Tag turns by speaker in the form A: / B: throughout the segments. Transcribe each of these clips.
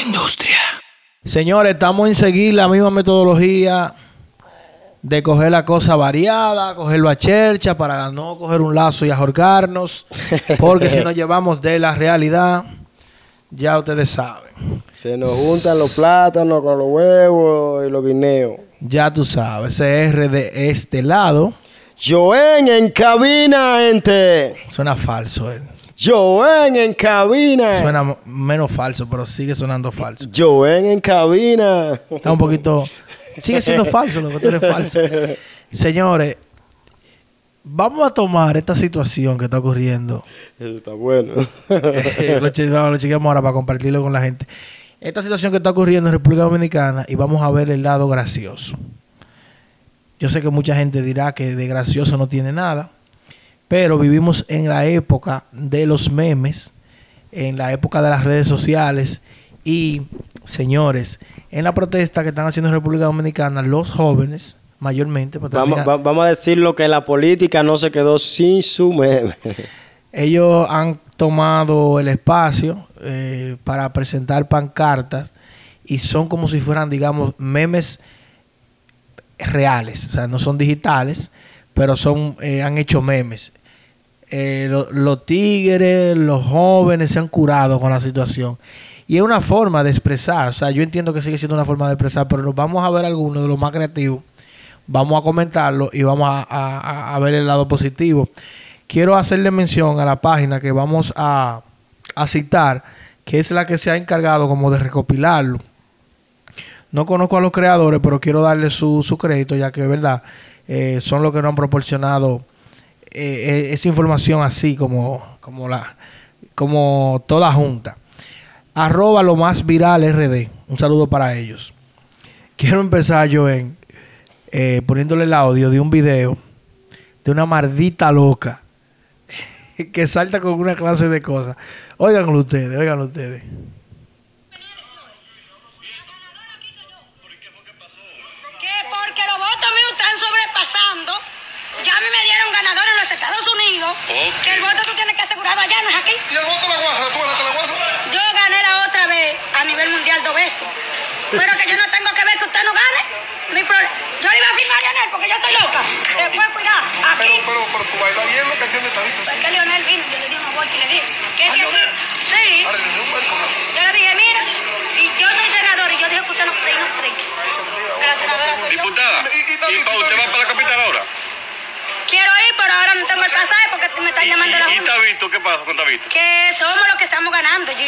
A: industria. Señores, estamos en seguir la misma metodología de coger la cosa variada, cogerlo a chercha para no coger un lazo y ahorcarnos, porque si nos llevamos de la realidad, ya ustedes saben.
B: Se nos juntan los plátanos con los huevos y los guineos.
A: Ya tú sabes, CR de este lado.
B: Joen en cabina, gente.
A: Suena falso él.
B: Joen en cabina.
A: Suena menos falso, pero sigue sonando falso.
B: Joen en cabina.
A: Está un poquito. Sigue siendo falso, lo que tú eres falso. Señores, vamos a tomar esta situación que está ocurriendo.
B: Eso está bueno.
A: lo, vamos, lo chequeamos ahora para compartirlo con la gente. Esta situación que está ocurriendo en República Dominicana y vamos a ver el lado gracioso. Yo sé que mucha gente dirá que de gracioso no tiene nada, pero vivimos en la época de los memes, en la época de las redes sociales y, señores, en la protesta que están haciendo en República Dominicana, los jóvenes, mayormente, porque
B: vamos,
A: también-
B: va- vamos a decirlo que la política no se quedó sin su meme.
A: ellos han tomado el espacio eh, para presentar pancartas y son como si fueran, digamos, memes reales, o sea, no son digitales, pero son, eh, han hecho memes. Eh, lo- los tigres, los jóvenes se han curado con la situación. Y es una forma de expresar, o sea, yo entiendo que sigue siendo una forma de expresar, pero nos vamos a ver algunos de los más creativos, vamos a comentarlo y vamos a, a- ver el lado positivo. Quiero hacerle mención a la página que vamos a, a citar, que es la que se ha encargado como de recopilarlo. No conozco a los creadores, pero quiero darle su, su crédito, ya que, verdad, eh, son los que nos han proporcionado eh, eh, esa información así como, como, la, como toda junta. Arroba lo más viral RD. Un saludo para ellos. Quiero empezar yo en eh, poniéndole el audio de un video de una maldita loca que salta con una clase de cosas. Óiganlo ustedes, óiganlo ustedes.
C: que porque los votos míos están sobrepasando, ya a mí me dieron ganador en los Estados Que el voto tú tienes que asegurarlo allá, no es aquí.
D: ¿Y el voto la guasa? ¿Tú ganaste la guasa?
C: Yo gané la otra vez a nivel mundial dos veces, pero que yo no tengo que ver que usted no gane. Mi problema. Yo le iba a firmar a Lionel porque yo soy loca. Después, cuidado,
D: Pero,
C: aquí.
D: pero, pero tú bailas bien la canción de Tabito.
C: Fue
D: Sí.
C: que Lionel vino, yo le di una vuelta y le dije, ¿qué
D: ¿A
C: es eso?
D: Lionel?
C: Sí.
D: Vuelco.
C: Yo le dije, mira, y yo soy senador y yo dije que usted no cree, no cree. Que la senadora soy yo.
E: Diputada,
D: Y- y
E: ¿y
D: David,
E: para usted va para la?
C: Quiero ir, pero ahora no tengo el pasaje porque me están
E: ¿Y,
C: llamando la
E: y, y
C: Junta.
E: Tabito? ¿Qué pasa con Tabito?
C: Que somos los que estamos ganando, G.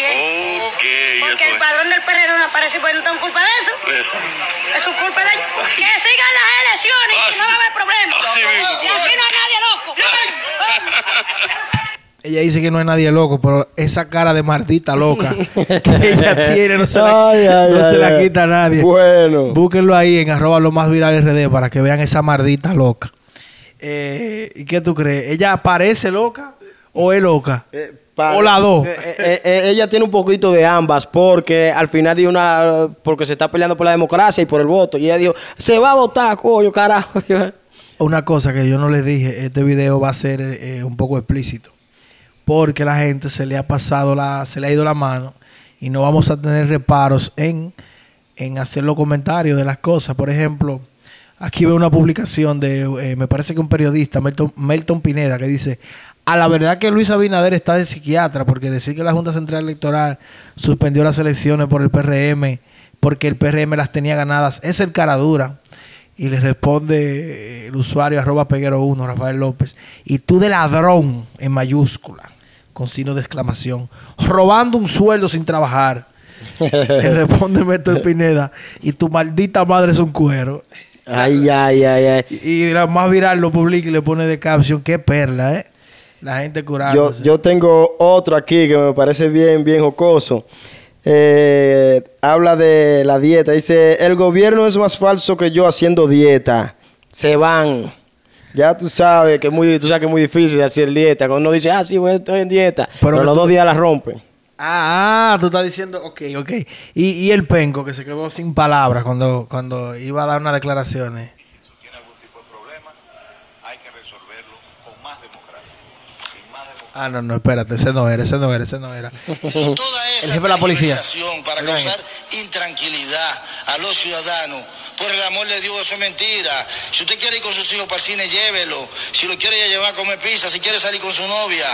C: Porque el
E: es.
C: padrón del PRD no aparece, pues no tengo culpa de eso.
E: Eso.
C: Es su culpa de ellos. Que sigan las elecciones y no va a haber problema.
E: Así mismo,
C: Y aquí no hay nadie loco.
A: Ella dice que no hay nadie loco, pero esa cara de maldita loca que ella tiene no se la,
B: Ay, ay,
A: no
B: ay,
A: se la
B: ay.
A: quita a nadie.
B: Bueno.
A: Búsquenlo ahí en arroba lo más viral RD para que vean esa maldita loca. Eh, ¿Y qué tú crees? ¿Ella parece loca o es loca?
B: Eh,
A: o la dos.
B: eh, eh, eh, ella tiene un poquito de ambas porque al final dio una porque se está peleando por la democracia y por el voto y ella dijo se va a votar coño carajo
A: Una cosa que yo no les dije, este video va a ser un poco explícito. Porque la gente se le ha pasado la, se le ha ido la mano y no vamos a tener reparos en, en hacer los comentarios de las cosas. Por ejemplo, aquí veo una publicación de, eh, me parece que un periodista, Melton, Melton Pineda, que dice, a la verdad que Luis Abinader está de psiquiatra, porque decir que la Junta Central Electoral suspendió las elecciones por el PRM, porque el PRM las tenía ganadas, es el cara dura. Y le responde eh, el usuario arroba peguero 1, Rafael López. Y tú de ladrón en mayúscula, con signo de exclamación, robando un sueldo sin trabajar. le responde Método Pineda. Y tu maldita madre es un cuero.
B: Ay ay ay ay.
A: Y, y la más viral lo publica y le pone de caption, qué perla, ¿eh? La gente
B: yo,
A: curándose.
B: yo tengo otro aquí que me parece bien bien jocoso. Eh, habla de la dieta. Dice el gobierno es más falso que yo haciendo dieta. Se van. Ya tú sabes que es muy tú sabes que es muy difícil hacer dieta. Cuando uno dice ah sí bueno, estoy en dieta
A: Pero
B: los
A: tú-
B: dos días la rompen
A: Ah, ah, tú estás diciendo, ok, ok. Y, y el penco que se quedó sin palabras cuando, cuando iba a dar unas declaraciones.
E: tiene algún tipo de problema, hay que resolverlo con más democracia. Sin más democracia
A: Ah, no, no, espérate, ese no era, ese no era, ese no era.
F: Toda esa
A: El jefe de la policía.
F: para causar intranquilidad a los ciudadanos. Por el amor de Dios, eso es mentira. Si usted quiere ir con sus hijos para el cine, llévelo. Si lo quiere llevar a comer pizza, si quiere salir con su novia,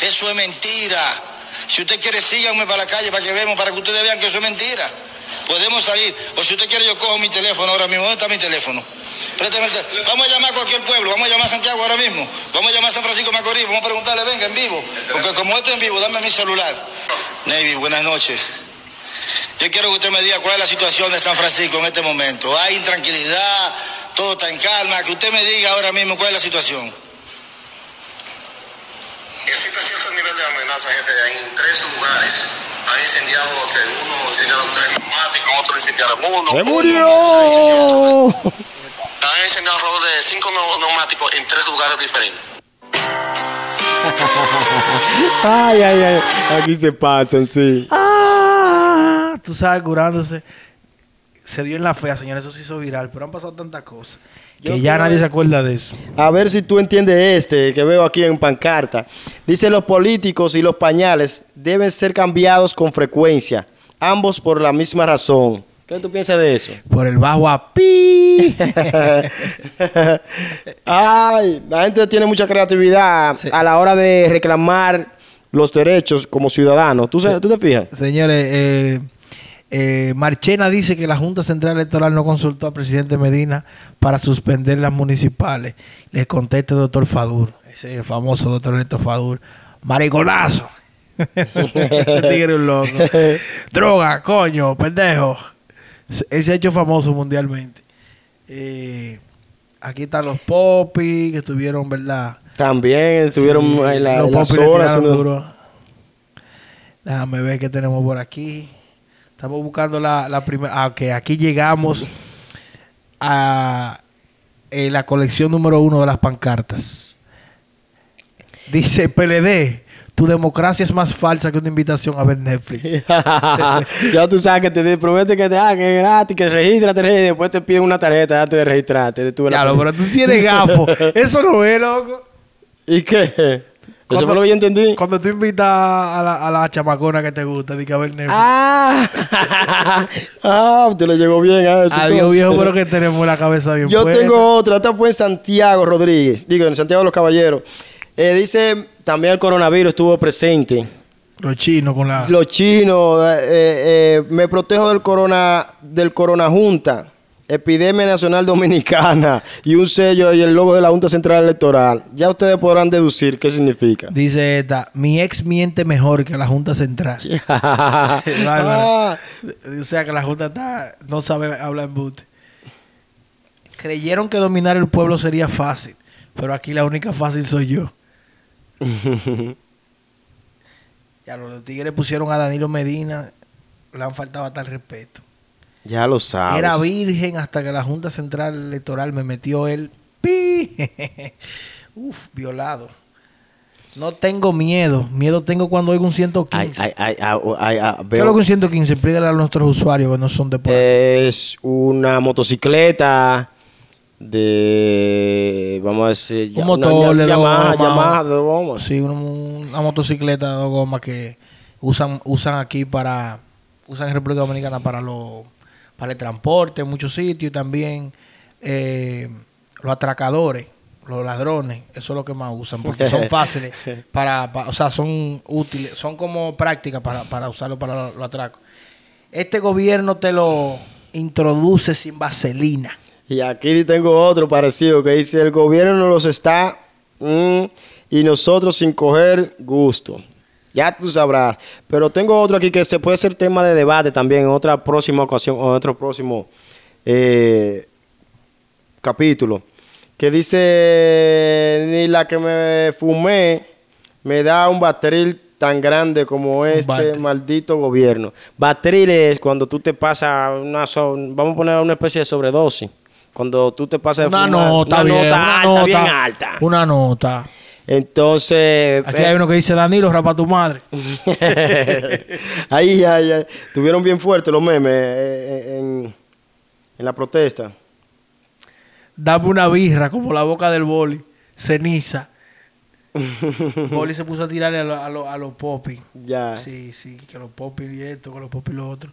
F: eso es mentira. Si usted quiere, síganme para la calle para que veamos, para que ustedes vean que eso es mentira. Podemos salir. O si usted quiere, yo cojo mi teléfono ahora mismo. ¿Dónde está mi teléfono? Vamos a llamar a cualquier pueblo, vamos a llamar a Santiago ahora mismo, vamos a llamar a San Francisco Macorís, vamos a preguntarle, venga, en vivo, porque como esto es en vivo, dame mi celular. Navy, buenas noches. Yo quiero que usted me diga cuál es la situación de San Francisco en este momento. Hay intranquilidad, todo está en calma, que usted me diga ahora mismo cuál es la situación.
D: Existe cierto nivel de amenaza, jefe. En tres lugares han incendiado, que uno incendiaron tres neumáticos, otro incendiaron uno.
B: ¡Se
D: uno
B: murió!
D: Han incendiado alrededor de cinco neu- neumáticos en tres lugares diferentes.
B: Ay, ay, ay. Aquí se pasan, sí.
A: Ah, tú sabes, curándose. Se dio en la fea, señores, eso se hizo viral, pero han pasado tantas cosas que ya nadie se acuerda de eso.
B: A ver si tú entiendes este que veo aquí en pancarta. Dice los políticos y los pañales deben ser cambiados con frecuencia, ambos por la misma razón. ¿Qué tú piensas de eso?
A: Por el bajo a pi.
B: Ay, la gente tiene mucha creatividad
A: Sí.
B: a la hora de reclamar los derechos como ciudadanos. ¿Tú, se- ¿tú te fijas?
A: Señores, eh, eh, Marchena dice que la Junta Central Electoral no consultó al presidente Medina para suspender las municipales. Le contesta el doctor Fadur, ese famoso doctor Ernesto Fadur. Mariconazo. ese tigre es un loco. Droga, coño, pendejo. Él se ha hecho famoso mundialmente. Eh, aquí están los popis que estuvieron, ¿verdad?
B: También estuvieron
A: Sí,
B: en la,
A: los
B: en la zona.
A: Déjame ver qué tenemos por aquí. Estamos buscando la, la primera. Ah, ok, aquí llegamos a eh, la colección número uno de las pancartas. Dice PLD, tu democracia es más falsa que una invitación a ver Netflix.
B: ya tú sabes que te promete que te haga que es gratis, que regístrate, y después te piden una tarjeta antes de registrarte. tu-
A: ya, lo, pero tú tienes gafo. Eso no es, loco.
B: ¿Y qué? Eso
A: Cuando-
B: fue lo que yo entendí.
A: Cuando tú invitas a la, a la chamacona que te gusta, di que a ver Netflix.
B: Ah, ah, te le llegó bien a eso.
A: Adiós, viejo, pero que tenemos la cabeza bien
B: Yo
A: puesta.
B: tengo otra, esta fue en Santiago Rodríguez, digo, en Santiago de los Caballeros. Eh, dice, también el coronavirus estuvo presente.
A: Los chinos con la...
B: Los chinos, eh, eh, me protejo del corona, del corona junta, epidemia nacional dominicana y un sello y el logo de la Junta Central Electoral. Ya ustedes podrán deducir qué significa.
A: Dice esta, mi ex miente mejor que la Junta Central.
B: Ah,
A: O sea que la Junta está, no sabe hablar en boot. Creyeron que dominar el pueblo sería fácil, pero aquí la única fácil soy yo. Ya los tigres pusieron a Danilo Medina, le han faltado tal respeto.
B: Ya lo sabes.
A: Era virgen hasta que la Junta Central Electoral me metió el pi. Uf, violado. No tengo miedo. Miedo tengo cuando oigo un 115.
B: Ay, ay, ay, ay, ay, ay,
A: ¿Qué es lo que un 115? Explícale a nuestros usuarios que no son de por.
B: Es una motocicleta de, vamos a decir,
A: Un motor de dos gomas.
B: Yamaha de dos gomas.
A: Sí, un- una motocicleta de dos gomas que usan usan aquí para usan en República Dominicana para lo, para el transporte en muchos sitios también eh, los atracadores, los ladrones, eso es lo que más usan porque son fáciles para, pa- o sea, son útiles, son como prácticas para, para usarlo para los atracos. Este gobierno te lo introduce sin vaselina.
B: Y aquí tengo otro parecido que dice, el gobierno nos los está mm, y nosotros sin coger gusto. Ya tú sabrás. Pero tengo otro aquí que se puede ser tema de debate también en otra próxima ocasión o en otro próximo eh, capítulo. Que dice, ni la que me fumé me da un batril tan grande como este maldito gobierno. Batril es cuando tú te pasas una, so- vamos a poner una especie de sobredosis. Cuando tú te pasas de
A: Una
B: fumar,
A: nota,
B: una
A: bien,
B: nota
A: una
B: alta,
A: nota,
B: bien alta.
A: Una nota.
B: Entonces,
A: Aquí
B: eh,
A: hay uno que dice Danilo, rapa tu madre.
B: ahí, ahí, ahí. Tuvieron bien fuertes los memes eh, en, en la protesta.
A: Dame una birra como la boca del boli. Ceniza. Boli se puso a tirarle a, lo- a, lo- a los popis.
B: Ya.
A: Sí, sí, que los popis y esto, que los popis y lo otro.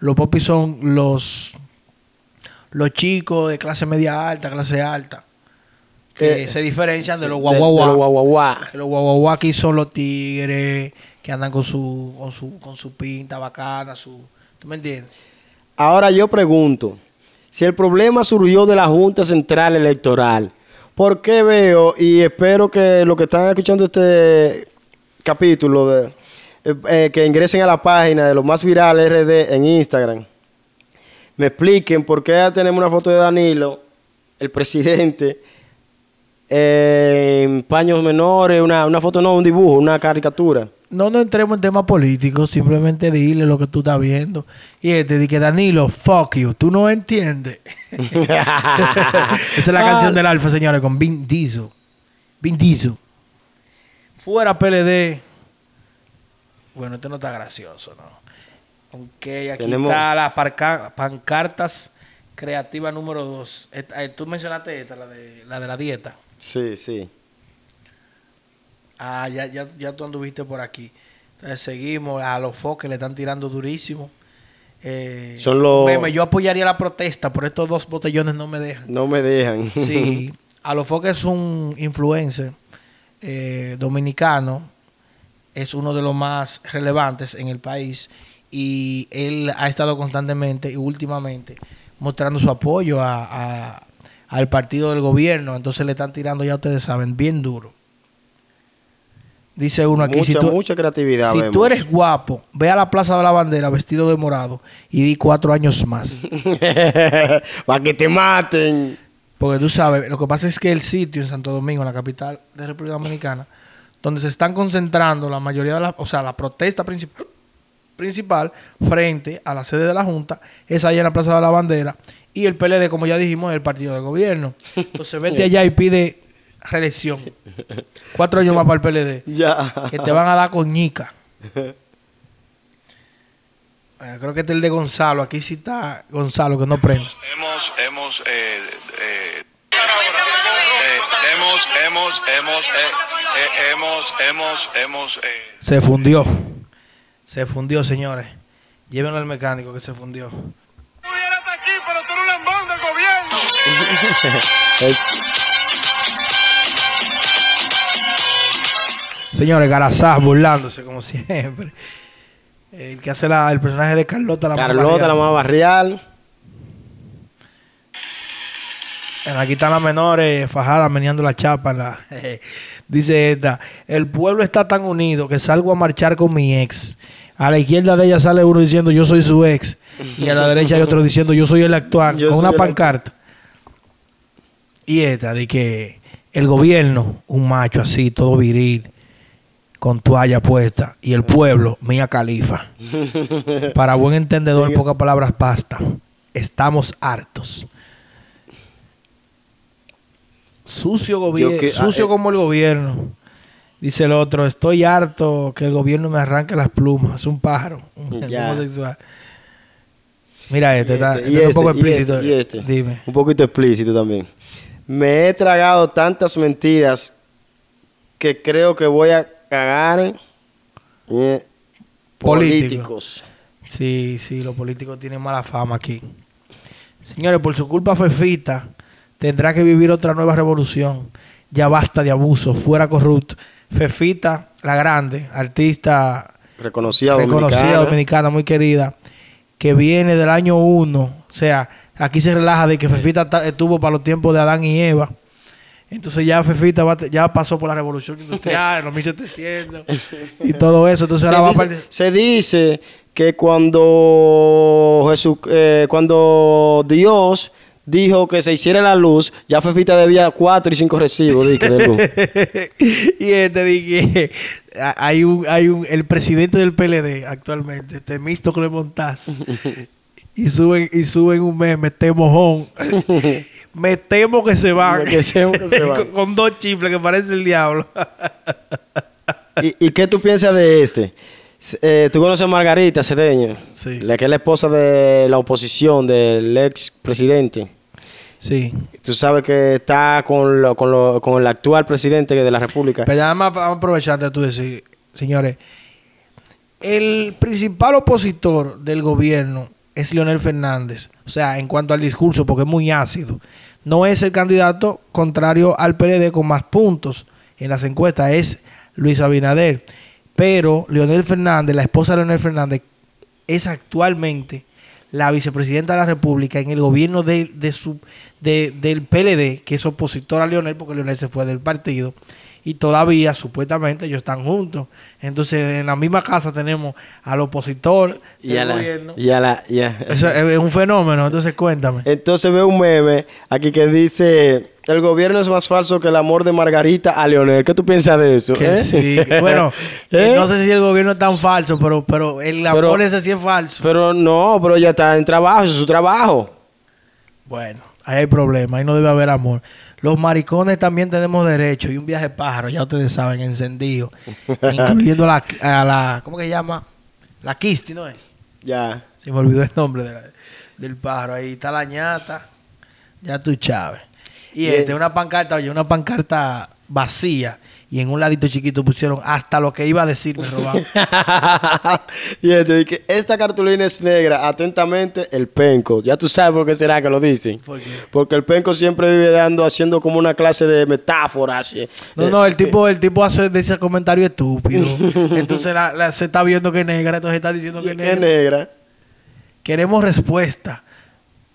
A: Los popis son los los chicos de clase media alta, clase alta. Que
B: Eh,
A: se diferencian de los guaguaguá.
B: de los guaguaguá.
A: Que los guaguaguá aquí son los tigres que andan con su, con su, con su pinta bacana, su. ¿Tú me entiendes?
B: Ahora yo pregunto, si el problema surgió de la Junta Central Electoral, ¿por qué veo y espero que los que están escuchando este capítulo de, eh, eh, que ingresen a la página de lo más viral RD en Instagram, me expliquen por qué ya tenemos una foto de Danilo, el presidente, eh, en paños menores, una, una foto no, un dibujo, una caricatura.
A: No nos entremos en temas políticos, simplemente dile lo que tú estás viendo. Y este dice que Danilo, fuck you, tú no entiendes. Esa es la canción del Alfa, señores, con Vin Diesel. Vin Diesel. Fuera PLD. Bueno, este no está gracioso, ¿no? Ok, aquí
B: Tenemos-
A: está las pancartas creativa número dos. Esta- eh, tú mencionaste esta, la de la, de la dieta.
B: Sí, sí.
A: Ah, ya, ya, ya tú anduviste por aquí. Entonces seguimos. A los foques le están tirando durísimo. Eh,
B: Son los-
A: meme, yo apoyaría la protesta, pero estos dos botellones no me dejan.
B: No me dejan.
A: Sí, a los foques es un influencer eh, dominicano. Es uno de los más relevantes en el país. Y él ha estado constantemente y últimamente mostrando su apoyo a- a- al partido del gobierno. Entonces le están tirando, ya ustedes saben, bien duro. Dice uno aquí,
B: mucha,
A: si tú,
B: mucha creatividad.
A: si tú eres guapo, ve a la Plaza de la Bandera vestido de morado y di cuatro años más.
B: Para que te maten.
A: Porque tú sabes, lo que pasa es que el sitio en Santo Domingo, en la capital de República Dominicana, donde se están concentrando la mayoría de la, o sea, la protesta principal frente a la sede de la Junta, es allá en la Plaza de la Bandera. Y el PLD, como ya dijimos, es el partido del gobierno. Entonces vete allá y pide reelección. Cuatro años más para el PLD.
B: Ya.
A: Que te van a dar coñica. Bueno, creo que este es el de Gonzalo. Aquí sí está Gonzalo, que no prende.
E: Hemos, hemos, eh, eh, eh, hemos, hemos, hemos, eh, eh, hemos, hemos, hemos, eh,
A: Se fundió. Se fundió, señores. Llévenlo al mecánico que se fundió. Señores, Garazás burlándose como siempre. El que hace la- el personaje de Carlota la
B: Carlota, la más barrial.
A: Bueno, Aquí están las menores fajadas meneando la chapa. en la- Dice esta, el pueblo está tan unido que salgo a marchar con mi ex. A la izquierda de ella sale uno diciendo yo soy su ex. Y a la derecha hay otro diciendo yo soy el actual.
B: Yo
A: con una pancarta. Y esta de que el gobierno, un macho así, todo viril, con toalla puesta. Y el pueblo, Mía Califa. Para buen entendedor, pocas palabras basta. Estamos hartos. Sucio gobierno,
B: que-
A: sucio
B: ah, eh.
A: como el gobierno. Dice el otro, estoy harto que el gobierno me arranque las plumas. Es un pájaro, un homosexual. Mira este, está,
B: este,
A: este un poco
B: este, y
A: explícito.
B: este, y.
A: Dime.
B: Un poquito explícito también. Me he tragado tantas mentiras que creo que voy a cagar en eh,
A: Político.
B: políticos.
A: Sí, sí, los políticos tienen mala fama aquí. Señores, por su culpa Fefita tendrá que vivir otra nueva revolución. Ya basta de abuso, fuera corrupto. Fefita, la grande, artista
B: Reconocida,
A: reconocida
B: dominicana.
A: dominicana, muy querida, que viene del año 1. O sea, aquí se relaja de que Fefita ta- estuvo para los tiempos de Adán y Eva. Entonces ya Fefita va ya pasó por la revolución industrial, los 1700 y todo eso. Entonces
B: se,
A: ahora va a
B: dice,
A: partir-
B: se dice que cuando Jesús, eh, cuando Dios dijo que se hiciera la luz, ya Fefita debía cuatro y cinco recibos de luz.
A: y este dije, hay un, hay un, el presidente del PLD actualmente, Temístocle Montaz, y suben, y suben un mes, me temo mojón. me temo que se van.
B: Que se- que se van.
A: con, con dos chifles que parece el diablo.
B: ¿Y, y qué tú piensas de este? Eh, ¿Tú conoces a Margarita Cedeño?
A: Sí.
B: La que es la esposa de la oposición, del ex presidente.
A: Sí.
B: Tú sabes que está con, lo- con, lo- con el actual presidente de la República.
A: Pero además, vamos a aprovechar de tú decir, señores, el principal opositor del gobierno es Leonel Fernández. O sea, en cuanto al discurso, porque es muy ácido. No es el candidato contrario al PLD con más puntos en las encuestas, es Luis Abinader. Pero Leonel Fernández, la esposa de Leonel Fernández, es actualmente la vicepresidenta de la República en el gobierno de, de su, de- del PLD, que es opositor a Leonel, porque Leonel se fue del partido, y todavía, supuestamente, ellos están juntos. Entonces, en la misma casa tenemos al opositor
B: y
A: del
B: a la,
A: gobierno.
B: y a la- y a-
A: Eso es es un fenómeno, entonces cuéntame.
B: Entonces veo un meme aquí que dice, el gobierno es más falso que el amor de Margarita a Leonel. ¿Qué tú piensas de eso?
A: Que
B: eh?
A: sí. Bueno,
B: ¿Eh?
A: no sé si el gobierno es tan falso, pero, pero el amor
B: Pero-
A: ese sí es falso.
B: Pero no, pero ella está en trabajo, es su trabajo.
A: Bueno, ahí hay problema, ahí no debe haber amor. Los maricones también tenemos derecho y un viaje pájaro, ya ustedes saben, encendido, incluyendo la, a la, ¿cómo que se llama? La Kisti, ¿no es?
B: Ya.
A: Se me olvidó el nombre de la- del pájaro. Ahí está la ñata, ya tú Chávez. Y este, una pancarta, oye, una pancarta vacía. Y en un ladito chiquito pusieron hasta lo que iba a decir, me robaron.
B: y este dice, esta cartulina es negra, atentamente el penco. Ya tú sabes por qué será que lo dicen.
A: ¿Por qué?
B: Porque el penco siempre vive dando, haciendo como una clase de metáforas. eh,
A: No, no, el tipo, el tipo hace de ese comentario estúpido. Entonces la- la- se está viendo que es negra, entonces está diciendo que es
B: Qué
A: negra.
B: negra.
A: Queremos respuesta,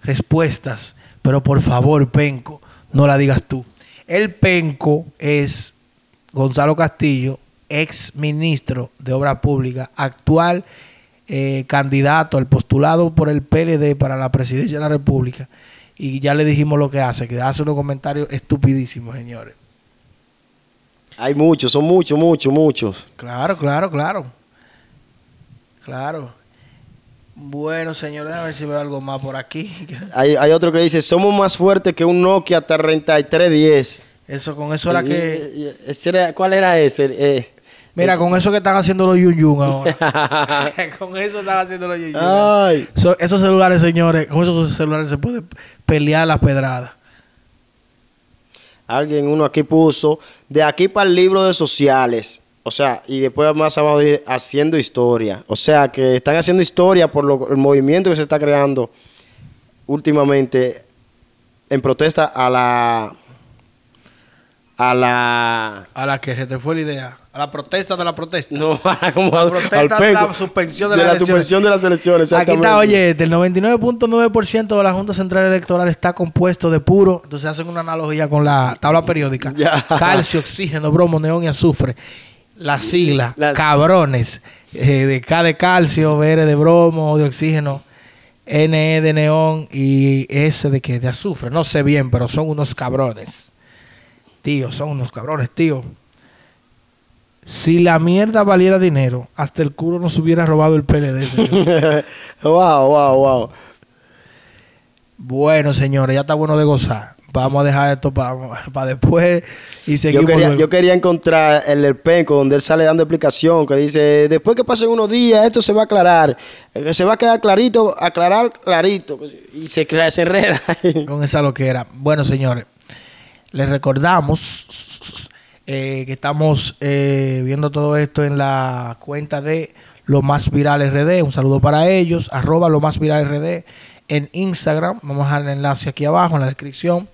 A: respuestas, pero por favor, Penco, no la digas tú. El Penco es Gonzalo Castillo, ex ministro de Obra Pública, actual eh, candidato al postulado por el PLD para la presidencia de la República. Y ya le dijimos lo que hace, que hace unos comentarios estupidísimos, señores.
B: Hay muchos, son muchos, muchos, muchos.
A: Claro, claro, claro. Claro. Bueno, señores, a ver si veo algo más por aquí.
B: Hay, hay otro que dice, somos más fuertes que un Nokia 3310.
A: Eso, con eso era que...
B: ¿Cuál era ese? Eh,
A: Mira, con eso que están haciendo los yun yun ahora. con eso están haciendo los yun yun.
B: Ay.
A: So- esos celulares, señores, con esos celulares se puede pelear la pedrada.
B: Alguien, uno aquí puso, de aquí para el libro de sociales. O sea, y después más abajo dice, haciendo historia. O sea, que están haciendo historia por lo- el movimiento que se está creando últimamente en protesta a la... A la...
A: A la que se te fue la idea. A la protesta de la protesta.
B: No, a la- como
A: La
B: al-
A: protesta
B: al
A: de la suspensión de,
B: la
A: elecciones.
B: suspensión de las elecciones.
A: Aquí está, oye, del 99.9% de la Junta Central Electoral está compuesto de puro. Entonces hacen una analogía con la tabla periódica. Calcio, oxígeno, bromo, neón y azufre. La sigla,
B: Las-
A: cabrones. eh, de K de calcio, B de bromo, de oxígeno, NE de neón y S de que de azufre. No sé bien, pero son unos cabrones. Tío, son unos cabrones, tío. Si la mierda valiera dinero, hasta el culo nos hubiera robado el PLD, señor.
B: wow, wow, wow.
A: Bueno, señores, ya está bueno de gozar. Vamos a dejar esto para después y
B: Yo
A: seguimos.
B: quería,
A: luego.
B: yo quería encontrar el del penco donde él sale dando explicación que dice, después que pasen unos días esto se va a aclarar, Eh, se va a quedar clarito, aclarar clarito y se, se enreda.
A: Con esa loquera. Bueno, señores, les recordamos eh, que estamos eh, viendo todo esto en la cuenta de Lo Más Viral RD. Un saludo para ellos. Arroba Lo Más Viral RD en Instagram. Vamos a dejar el enlace aquí abajo en la descripción.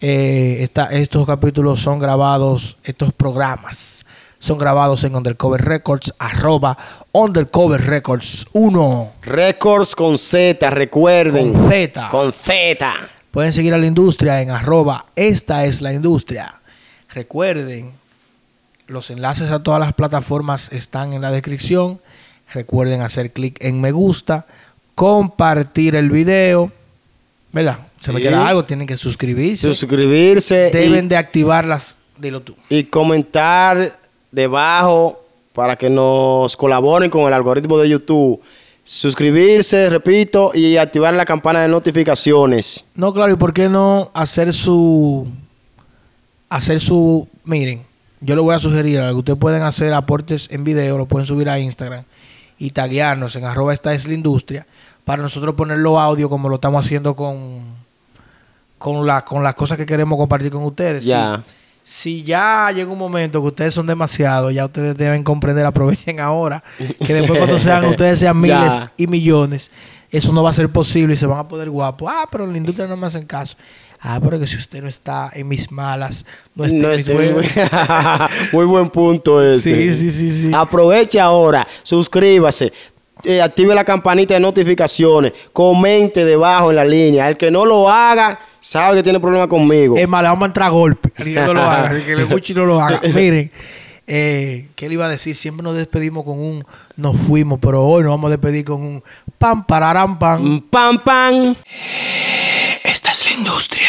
A: Eh, está- estos capítulos son grabados, estos programas son grabados en Undercover Records, arroba Undercover Records 1.
B: Records con Z, recuerden.
A: Con Z.
B: Con Z.
A: Pueden seguir a la industria en arroba esta es la industria. Recuerden, los enlaces a todas las plataformas están en la descripción. Recuerden hacer clic en me gusta, compartir el video. ¿Verdad? Se me
B: Sí.
A: queda algo, tienen que suscribirse.
B: Suscribirse y-
A: Deben de activarlas. Dilo tú.
B: y comentar debajo para que nos colaboren con el algoritmo de YouTube. Suscribirse, repito, y activar la campana de notificaciones.
A: No, claro, ¿y por qué no hacer su... Hacer su... Miren, yo le voy a sugerir algo. Ustedes pueden hacer aportes en video, lo pueden subir a Instagram y taguearnos en arroba esta es la industria para nosotros ponerlo audio como lo estamos haciendo con, con, la, con las cosas que queremos compartir con ustedes.
B: Ya.
A: Si, si ya llega un momento que ustedes son demasiados, ya ustedes deben comprender, aprovechen ahora, que después cuando sean ustedes sean miles y millones, eso no va a ser posible y se van a poner guapos. Ah, pero en la industria no me hacen caso. Ah, pero que si usted no está en mis malas, no está
B: No
A: en mis buenas.
B: Muy buen punto ese.
A: Sí, sí, sí, sí.
B: Aproveche ahora, suscríbase, eh, active la campanita de notificaciones, comente debajo en la línea. El que no lo haga, sabe que tiene problema conmigo.
A: Es más, le vamos a entrar a golpe. El que no lo haga. El que le guste y no lo haga. Miren, eh, ¿qué le iba a decir? Siempre nos despedimos con un nos fuimos, pero hoy nos vamos a despedir con un pam, pararam, pam.
B: Pam, pam.
A: Esta es la industria.